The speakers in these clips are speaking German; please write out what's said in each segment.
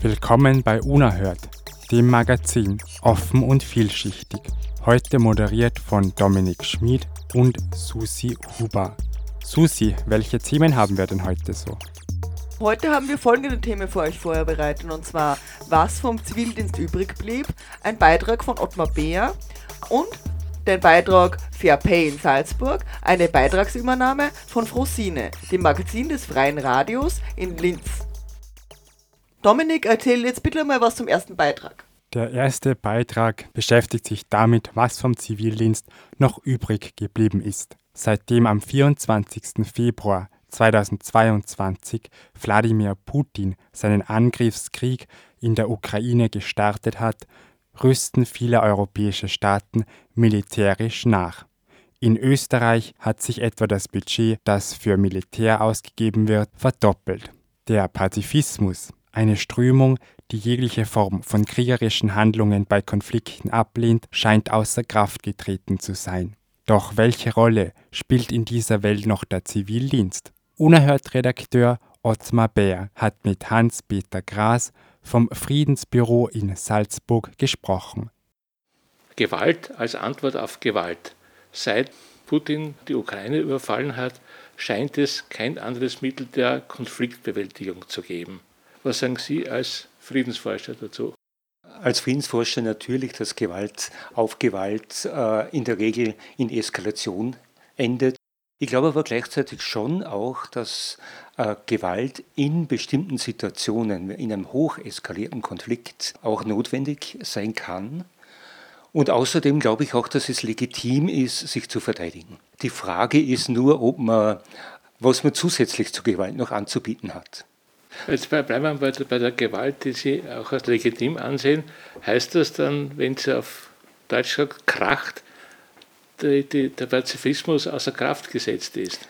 Willkommen bei Unerhört, dem Magazin offen und vielschichtig. Heute moderiert von Dominik Schmid und Susi Huber. Susi, welche Themen haben wir denn heute so? Heute haben wir folgende Themen für euch vorbereitet und zwar was vom Zivildienst übrig blieb, ein Beitrag von Ottmar Beer und den Beitrag Fair Pay in Salzburg, eine Beitragsübernahme von Frosine, dem Magazin des Freien Radios in Linz. Dominik, erzähl jetzt bitte mal was zum ersten Beitrag. Der erste Beitrag beschäftigt sich damit, was vom Zivildienst noch übrig geblieben ist. Seitdem am 24. Februar 2022 Wladimir Putin seinen Angriffskrieg in der Ukraine gestartet hat, rüsten viele europäische Staaten militärisch nach. In Österreich hat sich etwa das Budget, das für Militär ausgegeben wird, verdoppelt. Der Pazifismus, eine Strömung, die jegliche Form von kriegerischen Handlungen bei Konflikten ablehnt, scheint außer Kraft getreten zu sein. Doch welche Rolle spielt in dieser Welt noch der Zivildienst? Unerhört Redakteur Ottmar Bär hat mit Hans-Peter Gras vom Friedensbüro in Salzburg gesprochen. Gewalt als Antwort auf Gewalt. Seit Putin die Ukraine überfallen hat, scheint es kein anderes Mittel der Konfliktbewältigung zu geben. Was sagen Sie als Friedensforscher dazu? Als Friedensforscher natürlich, dass Gewalt auf Gewalt äh, in der Regel in Eskalation endet. Ich glaube aber gleichzeitig schon auch, dass äh, Gewalt in bestimmten Situationen, in einem hoch eskalierten Konflikt auch notwendig sein kann. Und außerdem glaube ich auch, dass es legitim ist, sich zu verteidigen. Die Frage ist nur, ob man, was man zusätzlich zur Gewalt noch anzubieten hat. Jetzt bleiben wir bei der, Gewalt, die Sie auch als legitim ansehen. Heißt das dann, wenn sie auf Deutsch sagt, kracht, die, die, der Pazifismus außer Kraft gesetzt ist?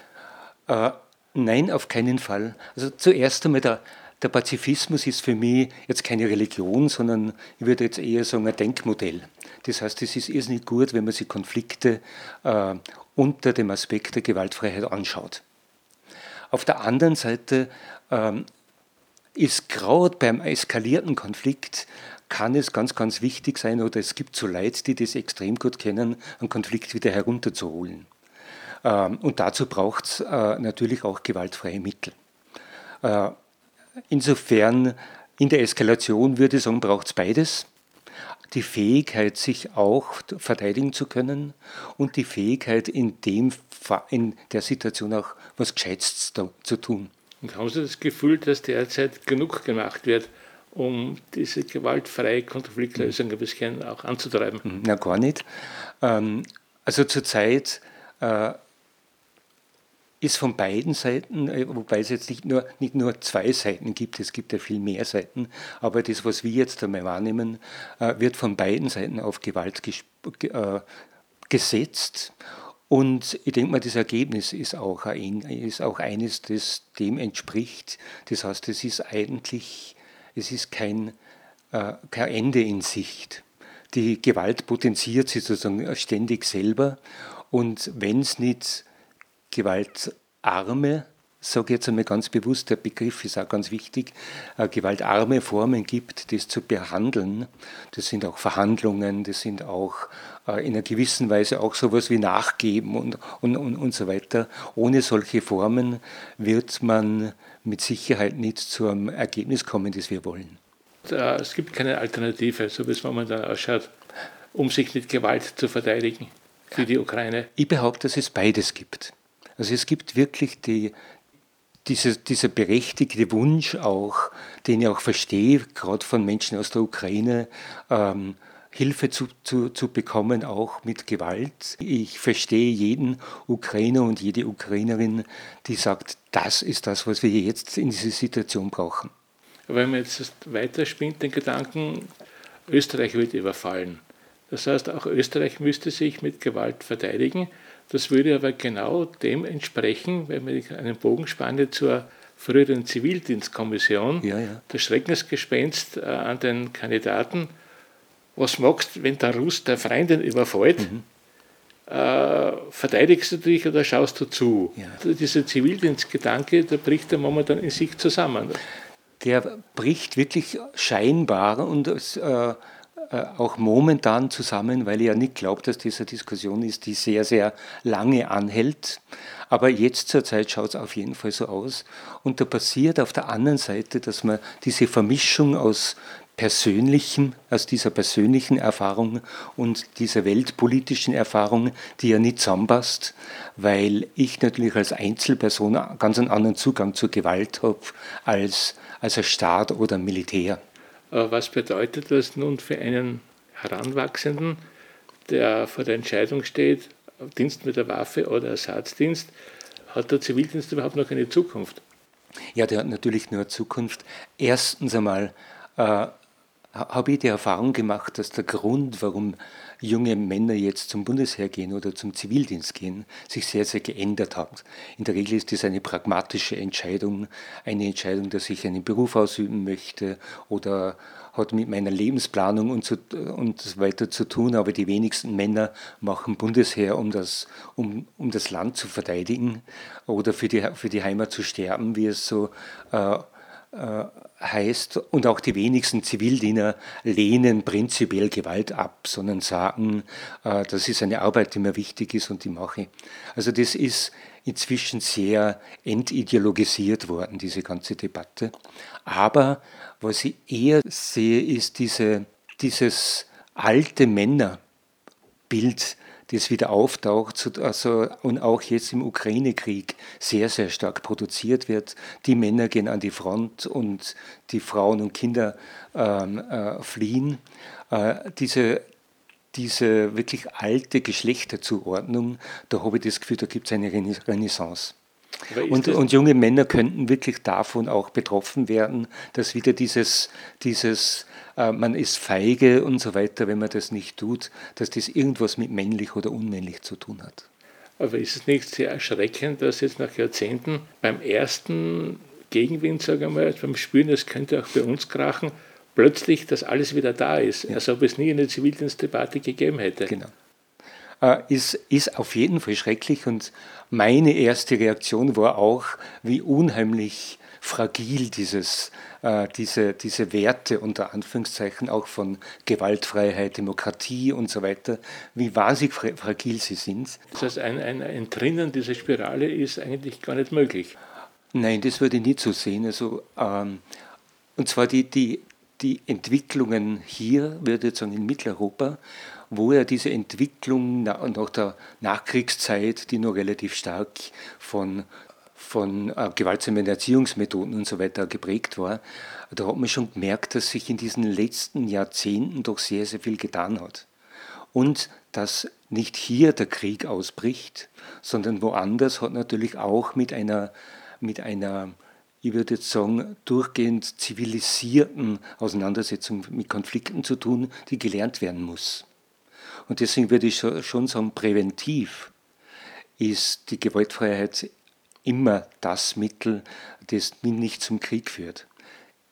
Äh, nein, auf keinen Fall. Also zuerst einmal der, der Pazifismus ist für mich jetzt keine Religion, sondern ich würde jetzt eher sagen ein Denkmodell. Das heißt, es ist irrsinnig gut, wenn man sich Konflikte äh, unter dem Aspekt der Gewaltfreiheit anschaut. Auf der anderen Seite ähm, ist gerade beim eskalierten Konflikt kann es ganz, ganz wichtig sein, oder es gibt so Leute, die das extrem gut kennen, einen Konflikt wieder herunterzuholen. Ähm, und dazu braucht es äh, natürlich auch gewaltfreie Mittel. Äh, insofern, in der Eskalation würde ich sagen, braucht es beides. Die Fähigkeit, sich auch verteidigen zu können und die Fähigkeit, in, dem, in der Situation auch was Gescheites zu tun. Und haben Sie das Gefühl, dass derzeit genug gemacht wird, um diese gewaltfreie Konfliktlösung ein bisschen auch anzutreiben? Mhm, na, gar nicht. Ähm, also zurzeit äh, ist von beiden Seiten, äh, wobei es jetzt nicht nur, nicht nur zwei Seiten gibt, es gibt ja viel mehr Seiten, aber das, was wir jetzt einmal wahrnehmen, äh, wird von beiden Seiten auf Gewalt gesetzt. Und ich denke mal, das Ergebnis ist auch, ein, ist auch eines, das dem entspricht. Das heißt, es ist eigentlich es ist kein, äh, kein Ende in Sicht. Die Gewalt potenziert sich sozusagen ständig selber und wenn es nicht gewaltarme, sage jetzt einmal ganz bewusst, der Begriff ist auch ganz wichtig, äh, gewaltarme Formen gibt, das zu behandeln. Das sind auch Verhandlungen, das sind auch in einer gewissen Weise auch sowas wie Nachgeben und, und, und, und so weiter. Ohne solche Formen wird man mit Sicherheit nicht zu einem Ergebnis kommen, das wir wollen. Es gibt keine Alternative, so wie es momentan ausschaut, um sich mit Gewalt zu verteidigen für die Ukraine. Ich behaupte, dass es beides gibt. Also es gibt wirklich die, diese, dieser berechtigte Wunsch auch, den ich auch verstehe, gerade von Menschen aus der Ukraine, ähm, Hilfe zu, zu, zu bekommen, auch mit Gewalt. Ich verstehe jeden Ukrainer und jede Ukrainerin, die sagt, das ist das, was wir jetzt in dieser Situation brauchen. Wenn man jetzt weiterspinnt, den Gedanken, Österreich wird überfallen. Das heißt, auch Österreich müsste sich mit Gewalt verteidigen. Das würde aber genau dem entsprechen, wenn man einen Bogen spanne zur früheren Zivildienstkommission, ja, ja. das Schreckensgespenst äh, an den Kandidaten. Was magst du, wenn der Russ der Freundin überfällt? Mhm. Äh, verteidigst du dich oder schaust du zu? Ja. Dieser Zivildienstgedanke, der bricht ja momentan in sich zusammen. Der bricht wirklich scheinbar und äh, äh, auch momentan zusammen, weil ich ja nicht glaube, dass diese Diskussion ist, die sehr, sehr lange anhält. Aber jetzt zur Zeit schaut es auf jeden Fall so aus. Und da passiert auf der anderen Seite, dass man diese Vermischung aus persönlichem, aus dieser persönlichen Erfahrung und dieser weltpolitischen Erfahrung, die ja nicht zusammenpasst, weil ich natürlich als Einzelperson ganz einen anderen Zugang zur Gewalt habe als, als ein Staat oder ein Militär. Was bedeutet das nun für einen Heranwachsenden, der vor der Entscheidung steht, Dienst mit der Waffe oder Ersatzdienst? Hat der Zivildienst überhaupt noch eine Zukunft? Ja, der hat natürlich nur eine Zukunft. Erstens einmal äh, habe ich die Erfahrung gemacht, dass der Grund, warum junge Männer jetzt zum Bundesheer gehen oder zum Zivildienst gehen, sich sehr, sehr geändert hat. In der Regel ist das eine pragmatische Entscheidung, eine Entscheidung, dass ich einen Beruf ausüben möchte oder hat mit meiner Lebensplanung und so, und weiter zu tun, aber die wenigsten Männer machen Bundesheer, um das, um, um das Land zu verteidigen oder für die, für die Heimat zu sterben, wie es so äh, heißt, und auch die wenigsten Zivildiener lehnen prinzipiell Gewalt ab, sondern sagen, äh, das ist eine Arbeit, die mir wichtig ist und die mache. Also das ist inzwischen sehr entideologisiert worden, diese ganze Debatte. Aber was ich eher sehe, ist diese, dieses alte Männerbild, das wieder auftaucht also, und auch jetzt im Ukraine-Krieg sehr, sehr stark produziert wird. Die Männer gehen an die Front und die Frauen und Kinder ähm, äh, fliehen. Äh, diese, diese wirklich alte Geschlechterzuordnung, da habe ich das Gefühl, da gibt es eine Renaissance. Und, und, junge Männer könnten wirklich davon auch betroffen werden, dass wieder dieses, dieses man ist feige und so weiter, wenn man das nicht tut, dass das irgendwas mit männlich oder unmännlich zu tun hat. Aber ist es nicht sehr erschreckend, dass jetzt nach Jahrzehnten beim ersten Gegenwind, sagen wir mal, beim Spüren, es könnte auch bei uns krachen, plötzlich das alles wieder da ist, ja. als ob es nie eine Zivildienstdebatte gegeben hätte. Genau. Äh, ist, ist auf jeden Fall schrecklich und meine erste Reaktion war auch, wie unheimlich fragil dieses, äh, diese, diese Werte unter Anführungszeichen auch von Gewaltfreiheit, Demokratie und so weiter, wie wahnsinnig fragil sie sind. Das heißt, ein, ein Entrinnen dieser Spirale ist eigentlich gar nicht möglich. Nein, das würde ich nicht so sehen. Also, ähm, und zwar die, die, die Entwicklungen hier, würde ich sagen in Mitteleuropa, wo er diese Entwicklung nach der Nachkriegszeit, die noch relativ stark von, von äh, gewaltsamen Erziehungsmethoden und so weiter geprägt war, da hat man schon gemerkt, dass sich in diesen letzten Jahrzehnten doch sehr, sehr viel getan hat. Und dass nicht hier der Krieg ausbricht, sondern woanders hat natürlich auch mit einer, mit einer ich würde jetzt sagen, durchgehend zivilisierten Auseinandersetzung mit Konflikten zu tun, die gelernt werden muss. Und deswegen würde ich schon sagen, präventiv ist die Gewaltfreiheit immer das Mittel, das nicht zum Krieg führt.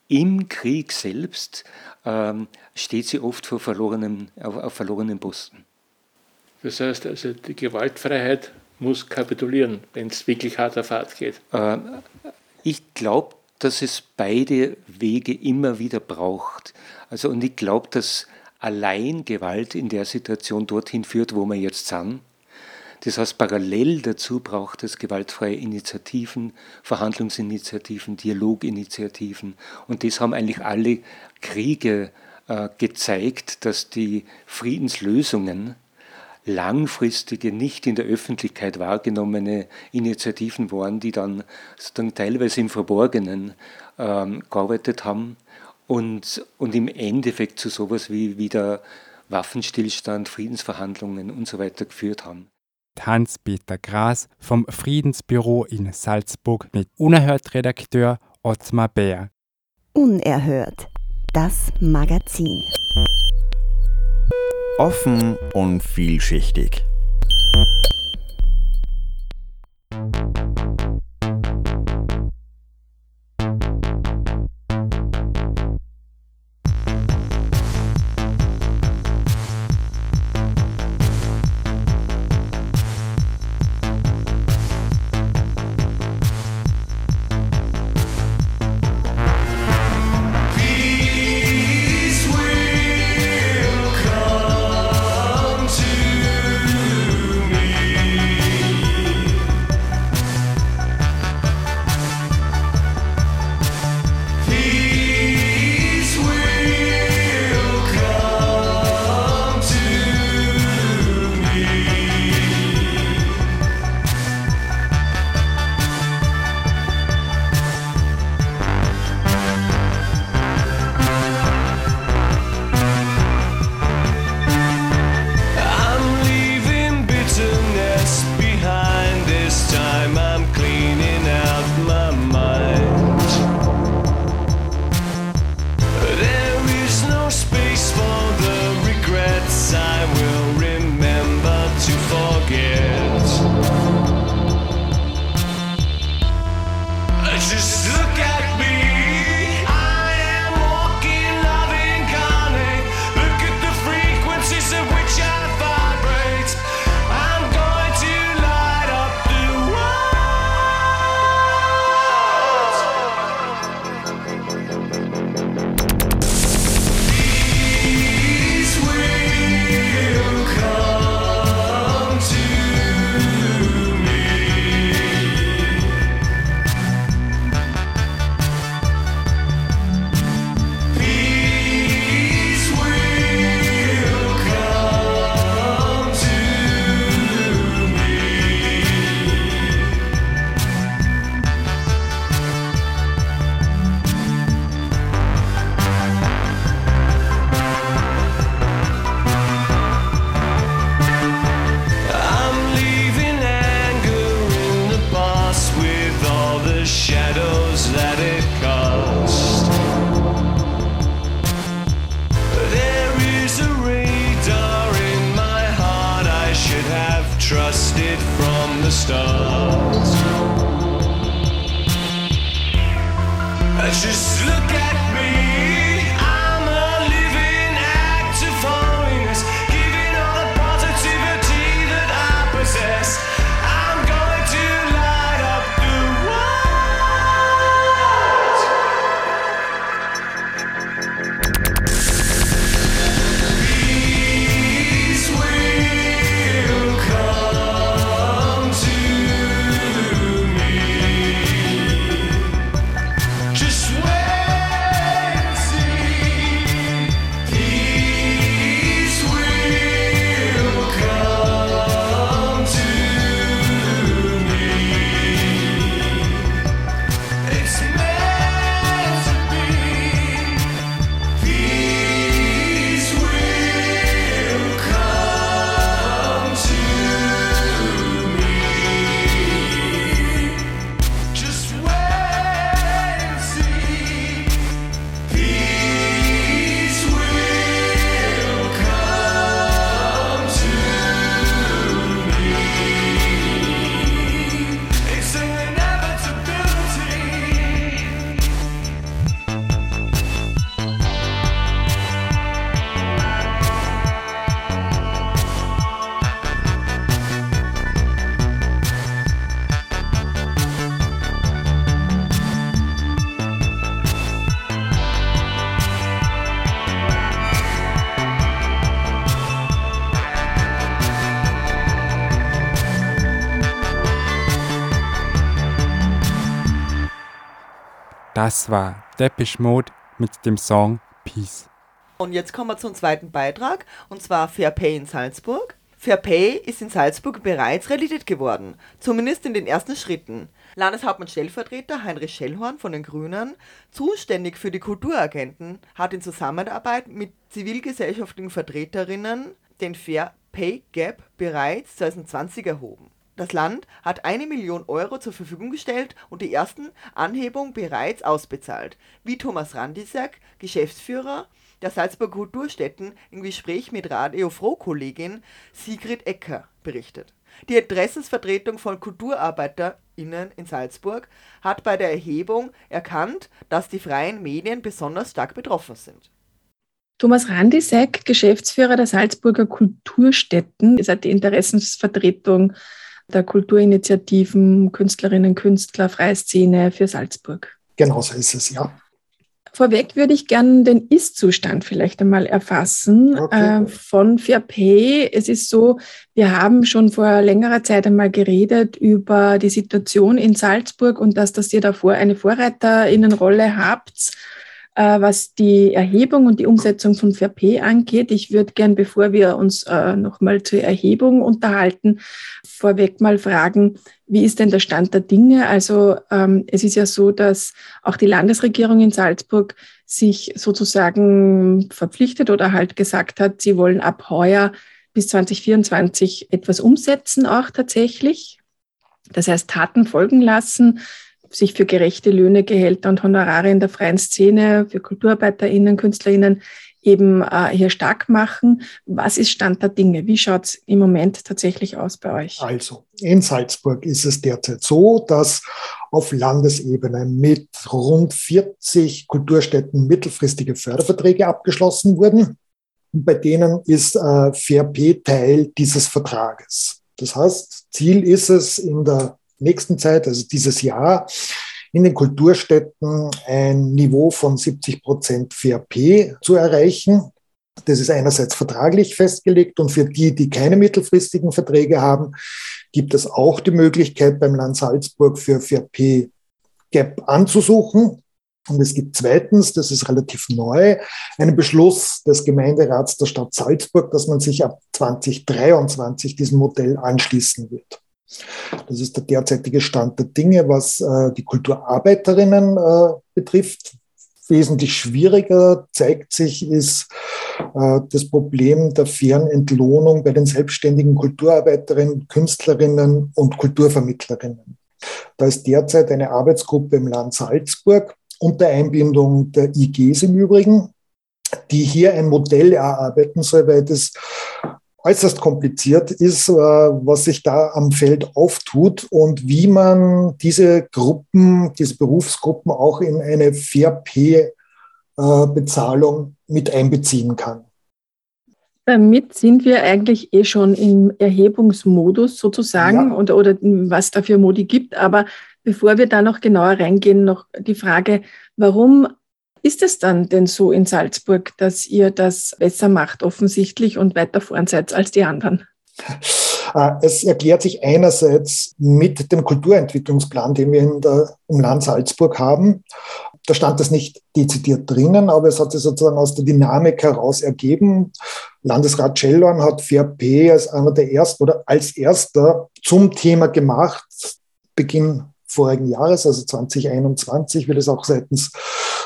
Im Krieg selbst ähm, steht sie oft vor verlorenen, auf, auf verlorenen Posten. Das heißt also, die Gewaltfreiheit muss kapitulieren, wenn es wirklich hart auf hart geht. Äh, ich glaube, dass es beide Wege immer wieder braucht. Also, und ich glaube, dass allein Gewalt in der Situation dorthin führt, wo wir jetzt sind. Das heißt, parallel dazu braucht es gewaltfreie Initiativen, Verhandlungsinitiativen, Dialoginitiativen. Und das haben eigentlich alle Kriege äh, gezeigt, dass die Friedenslösungen langfristige, nicht in der Öffentlichkeit wahrgenommene Initiativen waren, die dann sozusagen teilweise im Verborgenen ähm, gearbeitet haben und, und im Endeffekt zu sowas wie wieder Waffenstillstand, Friedensverhandlungen und so weiter geführt haben. Hans-Peter Gras vom Friedensbüro in Salzburg mit Unerhört-Redakteur Ottmar Bär. Unerhört, das Magazin. Offen und vielschichtig. Das war Depeche Mode mit dem Song Peace. Und jetzt kommen wir zum zweiten Beitrag, und zwar Fair Pay in Salzburg. Fair Pay ist in Salzburg bereits Realität geworden, zumindest in den ersten Schritten. Landeshauptmann Stellvertreter Heinrich Schellhorn von den Grünen, zuständig für die Kulturagenten, hat in Zusammenarbeit mit zivilgesellschaftlichen Vertreterinnen den Fair Pay Gap bereits 2020 erhoben. Das Land hat eine Million Euro zur Verfügung gestellt und die ersten Anhebungen bereits ausbezahlt, wie Thomas Randisek, Geschäftsführer der Salzburger Kulturstätten, im Gespräch mit Radio Froh-Kollegin Sigrid Ecker berichtet. Die Interessensvertretung von KulturarbeiterInnen in Salzburg hat bei der Erhebung erkannt, dass die freien Medien besonders stark betroffen sind. Thomas Randisek, Geschäftsführer der Salzburger Kulturstätten, seid die Interessensvertretung der Kulturinitiativen, Künstlerinnen, Künstler, Freie Szene für Salzburg. Genau so ist es, ja. Vorweg würde ich gerne den Ist-Zustand vielleicht einmal erfassen Okay. äh, von Fair Pay. Es ist so, wir haben schon vor längerer Zeit einmal geredet über die Situation in Salzburg und dass, dass ihr davor eine Vorreiterinnenrolle habt, äh, was die Erhebung und die Umsetzung von Fair Pay angeht. Ich würde gern, bevor wir uns äh, nochmal zur Erhebung unterhalten, vorweg mal fragen, wie ist denn der Stand der Dinge? Also ähm, es ist ja so, dass auch die Landesregierung in Salzburg sich sozusagen verpflichtet oder halt gesagt hat, sie wollen ab heuer bis 2024 etwas umsetzen, auch tatsächlich. Das heißt, Taten folgen lassen, sich für gerechte Löhne, Gehälter und Honorare in der freien Szene, für KulturarbeiterInnen, KünstlerInnen eben äh, hier stark machen. Was ist Stand der Dinge? Wie schaut es im Moment tatsächlich aus bei euch? Also, in Salzburg ist es derzeit so, dass auf Landesebene mit rund 40 Kulturstätten mittelfristige Förderverträge abgeschlossen wurden. Und bei denen ist äh, FairP Teil dieses Vertrages. Das heißt, Ziel ist es in der nächsten Zeit, also dieses Jahr, in den Kulturstätten ein Niveau von 70 Prozent FairP zu erreichen. Das ist einerseits vertraglich festgelegt und für die, die keine mittelfristigen Verträge haben, gibt es auch die Möglichkeit beim Land Salzburg für FairP Gap anzusuchen. Und es gibt zweitens, das ist relativ neu, einen Beschluss des Gemeinderats der Stadt Salzburg, dass man sich ab 2023 diesem Modell anschließen wird. Das ist der derzeitige Stand der Dinge, was äh, die Kulturarbeiterinnen äh, betrifft. Wesentlich schwieriger zeigt sich, ist äh, das Problem der fairen Entlohnung bei den selbstständigen Kulturarbeiterinnen, Künstlerinnen und Kulturvermittlerinnen. Da ist derzeit eine Arbeitsgruppe im Land Salzburg unter Einbindung der IGs im Übrigen, die hier ein Modell erarbeiten soll, weil das äußerst kompliziert ist, äh, was sich da am Feld auftut und wie man diese Gruppen, diese Berufsgruppen auch in eine Fair-P-Bezahlung mit einbeziehen kann. Damit sind wir eigentlich eh schon im Erhebungsmodus sozusagen Ja. oder, oder was da für Modi gibt. Aber bevor wir da noch genauer reingehen, noch die Frage, warum ist es dann denn so in Salzburg, dass ihr das besser macht offensichtlich und weiter vorn seid als die anderen? Äh, Es erklärt sich einerseits mit dem Kulturentwicklungsplan, den wir der, im Land Salzburg haben. Da stand das nicht dezidiert drinnen, aber es hat sich sozusagen aus der Dynamik heraus ergeben. Landesrat Schellorn hat FairP als einer der ersten oder als erster zum Thema gemacht, Beginn vorigen Jahres, also 2021, wie das auch seitens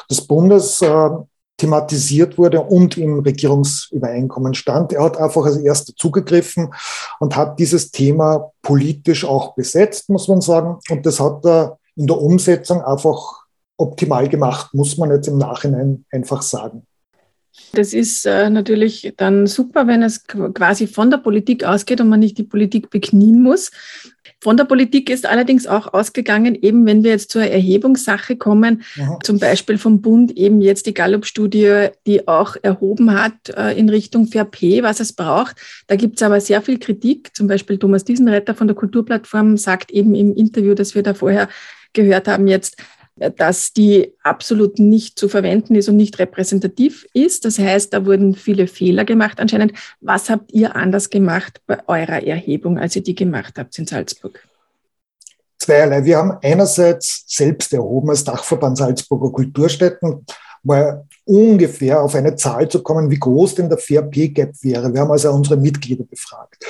des Bundes äh, thematisiert wurde und im Regierungsübereinkommen stand. Er hat einfach als erster zugegriffen und hat dieses Thema politisch auch besetzt, muss man sagen. Und das hat er in der Umsetzung einfach optimal gemacht, muss man jetzt im Nachhinein einfach sagen. Das ist äh, natürlich dann super, wenn es qu- quasi von der Politik ausgeht und man nicht die Politik beknien muss. Von der Politik ist allerdings auch ausgegangen, eben wenn wir jetzt zur Erhebungssache kommen, Mhm. zum Beispiel vom Bund eben jetzt die Gallup-Studie, die auch erhoben hat äh, in Richtung Fair Pay, was es braucht. Da gibt es aber sehr viel Kritik. Zum Beispiel Thomas Diesenretter von der Kulturplattform sagt eben im Interview, das wir da vorher gehört haben jetzt, dass die absolut nicht zu verwenden ist und nicht repräsentativ ist. Das heißt, da wurden viele Fehler gemacht anscheinend. Was habt ihr anders gemacht bei eurer Erhebung, als ihr die gemacht habt in Salzburg? Zweierlei. Wir haben einerseits selbst erhoben als Dachverband Salzburger Kulturstätten, mal ungefähr auf eine Zahl zu kommen, wie groß denn der Fair Pay Gap wäre. Wir haben also unsere Mitglieder befragt.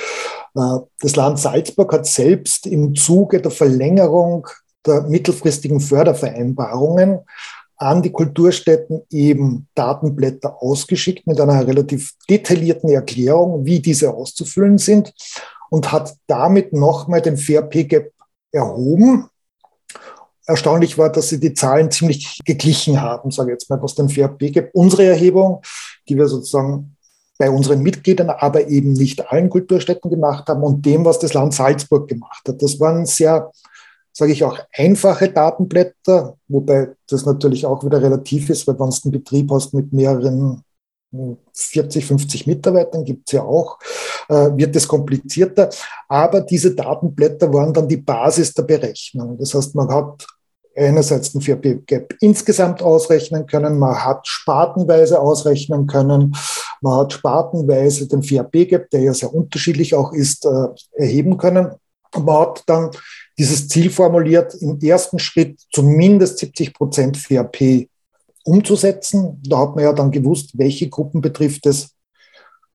Äh, das Land Salzburg hat selbst im Zuge der Verlängerung der mittelfristigen Fördervereinbarungen an die Kulturstätten eben Datenblätter ausgeschickt mit einer relativ detaillierten Erklärung, wie diese auszufüllen sind und hat damit nochmal den Fair Pay Gap erhoben. Erstaunlich war, dass sie die Zahlen ziemlich geglichen haben, sage ich jetzt mal, was den Fair Pay Gap, unsere Erhebung, die wir sozusagen bei unseren Mitgliedern, aber eben nicht allen Kulturstätten gemacht haben und dem, was das Land Salzburg gemacht hat. Das waren sehr, sage ich auch, einfache Datenblätter, wobei das natürlich auch wieder relativ ist, weil wenn du einen Betrieb hast mit mehreren 40, 50 Mitarbeitern gibt es ja auch, äh, wird es komplizierter. Aber diese Datenblätter waren dann die Basis der Berechnung. Das heißt, man hat einerseits den 4P-Gap insgesamt ausrechnen können, man hat spartenweise ausrechnen können, man hat spartenweise den 4P-Gap, der ja sehr unterschiedlich auch ist, äh, erheben können. Man hat dann dieses Ziel formuliert, im ersten Schritt zumindest 70 Prozent 4P umzusetzen. Da hat man ja dann gewusst, welche Gruppen betrifft es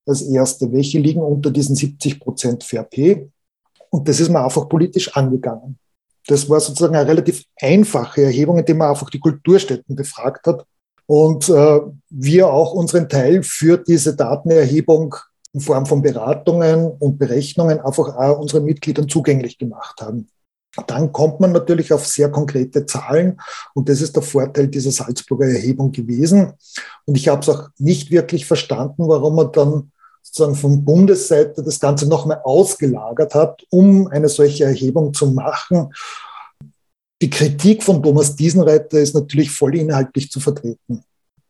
als erste, welche liegen unter diesen 70 Prozent VRP. Und das ist man einfach politisch angegangen. Das war sozusagen eine relativ einfache Erhebung, indem man einfach die Kulturstätten befragt hat und äh, wir auch unseren Teil für diese Datenerhebung in Form von Beratungen und Berechnungen einfach auch unseren Mitgliedern zugänglich gemacht haben. Dann kommt man natürlich auf sehr konkrete Zahlen und das ist der Vorteil dieser Salzburger Erhebung gewesen. Und ich habe es auch nicht wirklich verstanden, warum man dann sozusagen von Bundesseite das Ganze nochmal ausgelagert hat, um eine solche Erhebung zu machen. Die Kritik von Thomas Diesenreiter ist natürlich voll inhaltlich zu vertreten.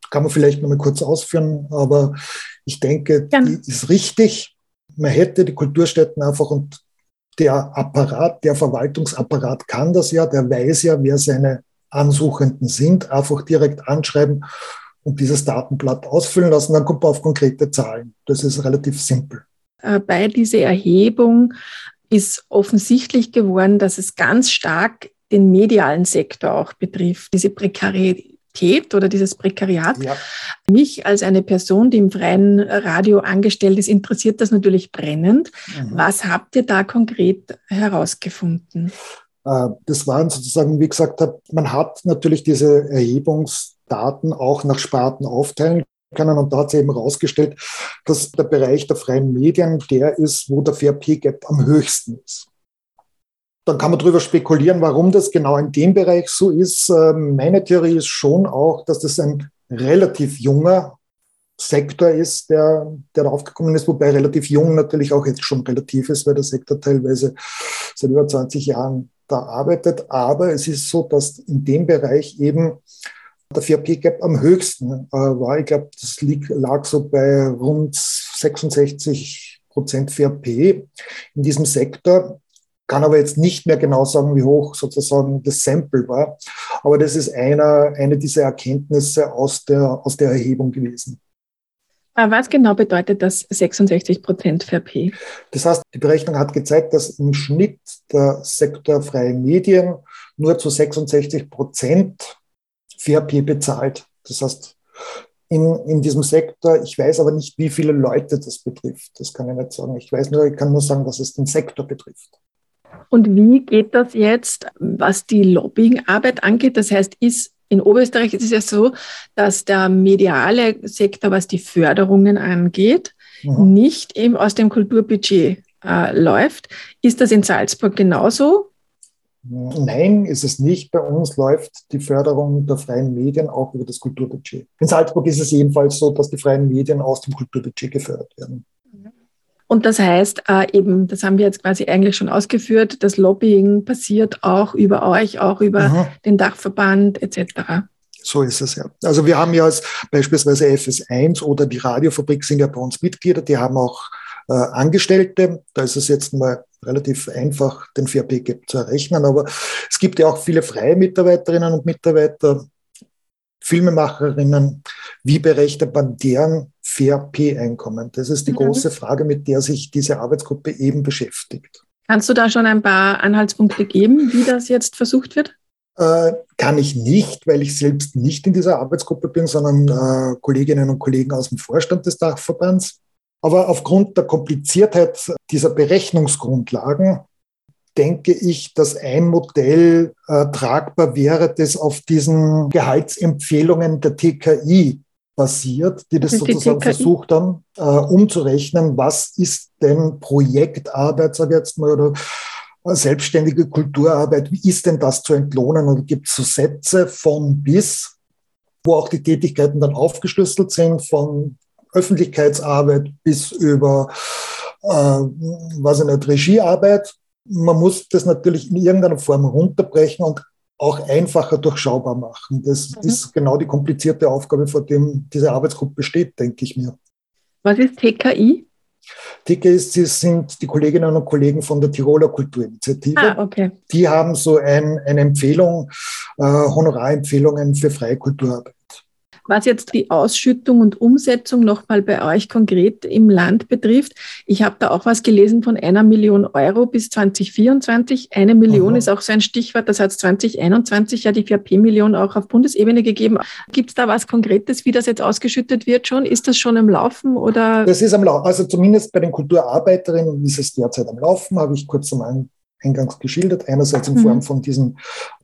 Kann man vielleicht nochmal kurz ausführen, aber ich denke, ja. die ist richtig. Man hätte die Kulturstätten einfach und der Apparat, der Verwaltungsapparat kann das ja, der weiß ja, wer seine Ansuchenden sind, einfach direkt anschreiben und dieses Datenblatt ausfüllen lassen, dann kommt man auf konkrete Zahlen. Das ist relativ simpel. Äh, bei dieser Erhebung ist offensichtlich geworden, dass es ganz stark den medialen Sektor auch betrifft, diese Prekarität Prekarietät oder dieses Prekariat. Ja. Mich als eine Person, die im freien Radio angestellt ist, interessiert das natürlich brennend. Mhm. Was habt ihr da konkret herausgefunden? Äh, das waren sozusagen, wie gesagt, man hat natürlich diese Erhebungsdaten auch nach Sparten aufteilen können. Und da hat sich eben herausgestellt, dass der Bereich der freien Medien der ist, wo der Fair Pay Gap am höchsten ist. Dann kann man darüber spekulieren, warum das genau in dem Bereich so ist. Ähm, meine Theorie ist schon auch, dass das ein relativ junger Sektor ist, der, der aufgekommen ist, wobei relativ jung natürlich auch jetzt schon relativ ist, weil der Sektor teilweise seit über 20 Jahren da arbeitet. Aber es ist so, dass in dem Bereich eben der 4P-Gap am höchsten äh, war. Ich glaube, das lag so bei rund 66 Prozent 4P in diesem Sektor kann aber jetzt nicht mehr genau sagen, wie hoch sozusagen das Sample war. Aber das ist einer, eine dieser Erkenntnisse aus der, aus der Erhebung gewesen. Was genau bedeutet das 66 Prozent VP? Das heißt, die Berechnung hat gezeigt, dass im Schnitt der Sektor freie Medien nur zu 66 Prozent VP bezahlt. Das heißt, in, in diesem Sektor, ich weiß aber nicht, wie viele Leute das betrifft. Das kann ich nicht sagen. Ich weiß nur, ich kann nur sagen, dass es den Sektor betrifft. Und wie geht das jetzt, was die Lobbyingarbeit angeht? Das heißt, ist in Oberösterreich ist es ja so, dass der mediale Sektor, was die Förderungen angeht, mhm. nicht eben aus dem Kulturbudget äh, läuft. Ist das in Salzburg genauso? Nein, ist es nicht. Bei uns läuft die Förderung der freien Medien auch über das Kulturbudget. In Salzburg ist es jedenfalls so, dass die freien Medien aus dem Kulturbudget gefördert werden. Und das heißt äh, eben, das haben wir jetzt quasi eigentlich schon ausgeführt, das Lobbying passiert auch über euch, auch über Aha. den Dachverband etc. So ist es ja. Also wir haben ja als beispielsweise FS1 oder die Radiofabrik sind ja bei uns Mitglieder, die haben auch äh, Angestellte. Da ist es jetzt mal relativ einfach, den 4P zu errechnen. Aber es gibt ja auch viele freie Mitarbeiterinnen und Mitarbeiter, Filmemacherinnen, wie berechnet man deren Fair P-Einkommen? Das ist die mhm. große Frage, mit der sich diese Arbeitsgruppe eben beschäftigt. Kannst du da schon ein paar Anhaltspunkte geben, wie das jetzt versucht wird? Äh, kann ich nicht, weil ich selbst nicht in dieser Arbeitsgruppe bin, sondern äh, Kolleginnen und Kollegen aus dem Vorstand des Dachverbands. Aber aufgrund der Kompliziertheit dieser Berechnungsgrundlagen denke ich, dass ein Modell äh, tragbar wäre, das auf diesen Gehaltsempfehlungen der TKI basiert, die das sozusagen versucht haben, äh, umzurechnen, was ist denn Projektarbeit, sage ich jetzt mal, oder äh, selbstständige Kulturarbeit, wie ist denn das zu entlohnen? Und gibt es so Sätze von bis, wo auch die Tätigkeiten dann aufgeschlüsselt sind, von Öffentlichkeitsarbeit bis über, äh, was ich nicht, Regiearbeit. Man muss das natürlich in irgendeiner Form runterbrechen und auch einfacher durchschaubar machen. Das Mhm. ist genau die komplizierte Aufgabe, vor dem diese Arbeitsgruppe steht, denke ich mir. Was ist TKI? TKS sind die Kolleginnen und Kollegen von der Tiroler Kulturinitiative. Ah, okay. Die haben so ein, eine Empfehlung, äh, Honorarempfehlungen für freie Kulturarbeit. Was jetzt die Ausschüttung und Umsetzung nochmal bei euch konkret im Land betrifft, ich habe da auch was gelesen von einer Million Euro bis 2024. Eine Million Aha. ist auch so ein Stichwort, das hat es 2021 ja die 4P-Million auch auf Bundesebene gegeben. Gibt es da was Konkretes, wie das jetzt ausgeschüttet wird schon? Ist das schon im Laufen oder? Das ist am Laufen. Also zumindest bei den Kulturarbeiterinnen ist es derzeit am Laufen, habe ich kurz am Ein- Eingangs geschildert. Einerseits in Mhm. Form von diesen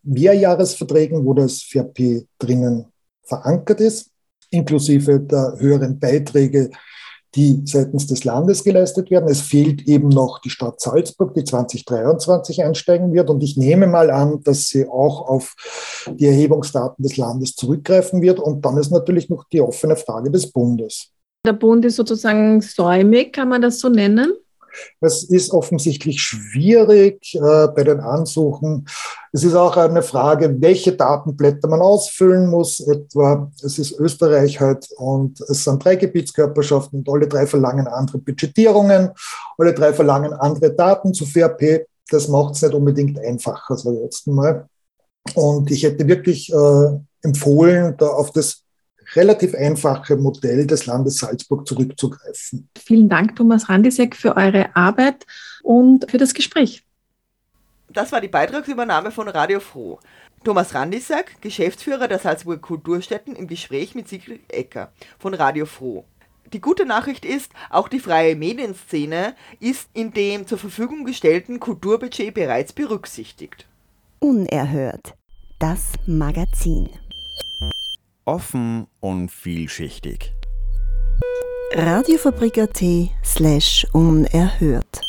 Mehrjahresverträgen, wo das 4P drinnen verankert ist, inklusive der höheren Beiträge, die seitens des Landes geleistet werden. Es fehlt eben noch die Stadt Salzburg, die 2023 einsteigen wird. Und ich nehme mal an, dass sie auch auf die Erhebungsdaten des Landes zurückgreifen wird. Und dann ist natürlich noch die offene Frage des Bundes. Der Bund ist sozusagen säumig, kann man das so nennen? Es ist offensichtlich schwierig äh, bei den Ansuchen. Es ist auch eine Frage, welche Datenblätter man ausfüllen muss. Etwa, es ist Österreich halt und es sind drei Gebietskörperschaften und alle drei verlangen andere Budgetierungen, alle drei verlangen andere Daten zu FRP. Das macht es nicht unbedingt einfacher, so jetzt mal. Und ich hätte wirklich äh, empfohlen, da auf das relativ einfache Modell des Landes Salzburg zurückzugreifen. Vielen Dank, Thomas Randisek, für eure Arbeit und für das Gespräch. Das war die Beitragsübernahme von Radio Froh. Thomas Randisack, Geschäftsführer der Salzburger Kulturstätten, im Gespräch mit Sigrid Ecker von Radio Froh. Die gute Nachricht ist, auch die freie Medienszene ist in dem zur Verfügung gestellten Kulturbudget bereits berücksichtigt. Unerhört. Das Magazin. Offen und vielschichtig. Radiofabrik.at slash unerhört.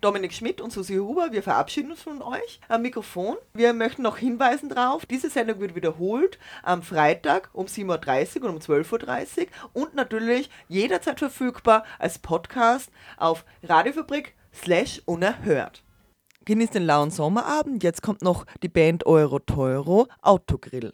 Dominik Schmidt und Susi Huber, wir verabschieden uns von euch am Mikrofon. Wir möchten noch hinweisen darauf, diese Sendung wird wiederholt am Freitag um 7.30 Uhr und um 12.30 Uhr und natürlich jederzeit verfügbar als Podcast auf Radiofabrik slash unerhört. Genießt den lauen Sommerabend, jetzt kommt noch die Band Euro Teuro Autogrill.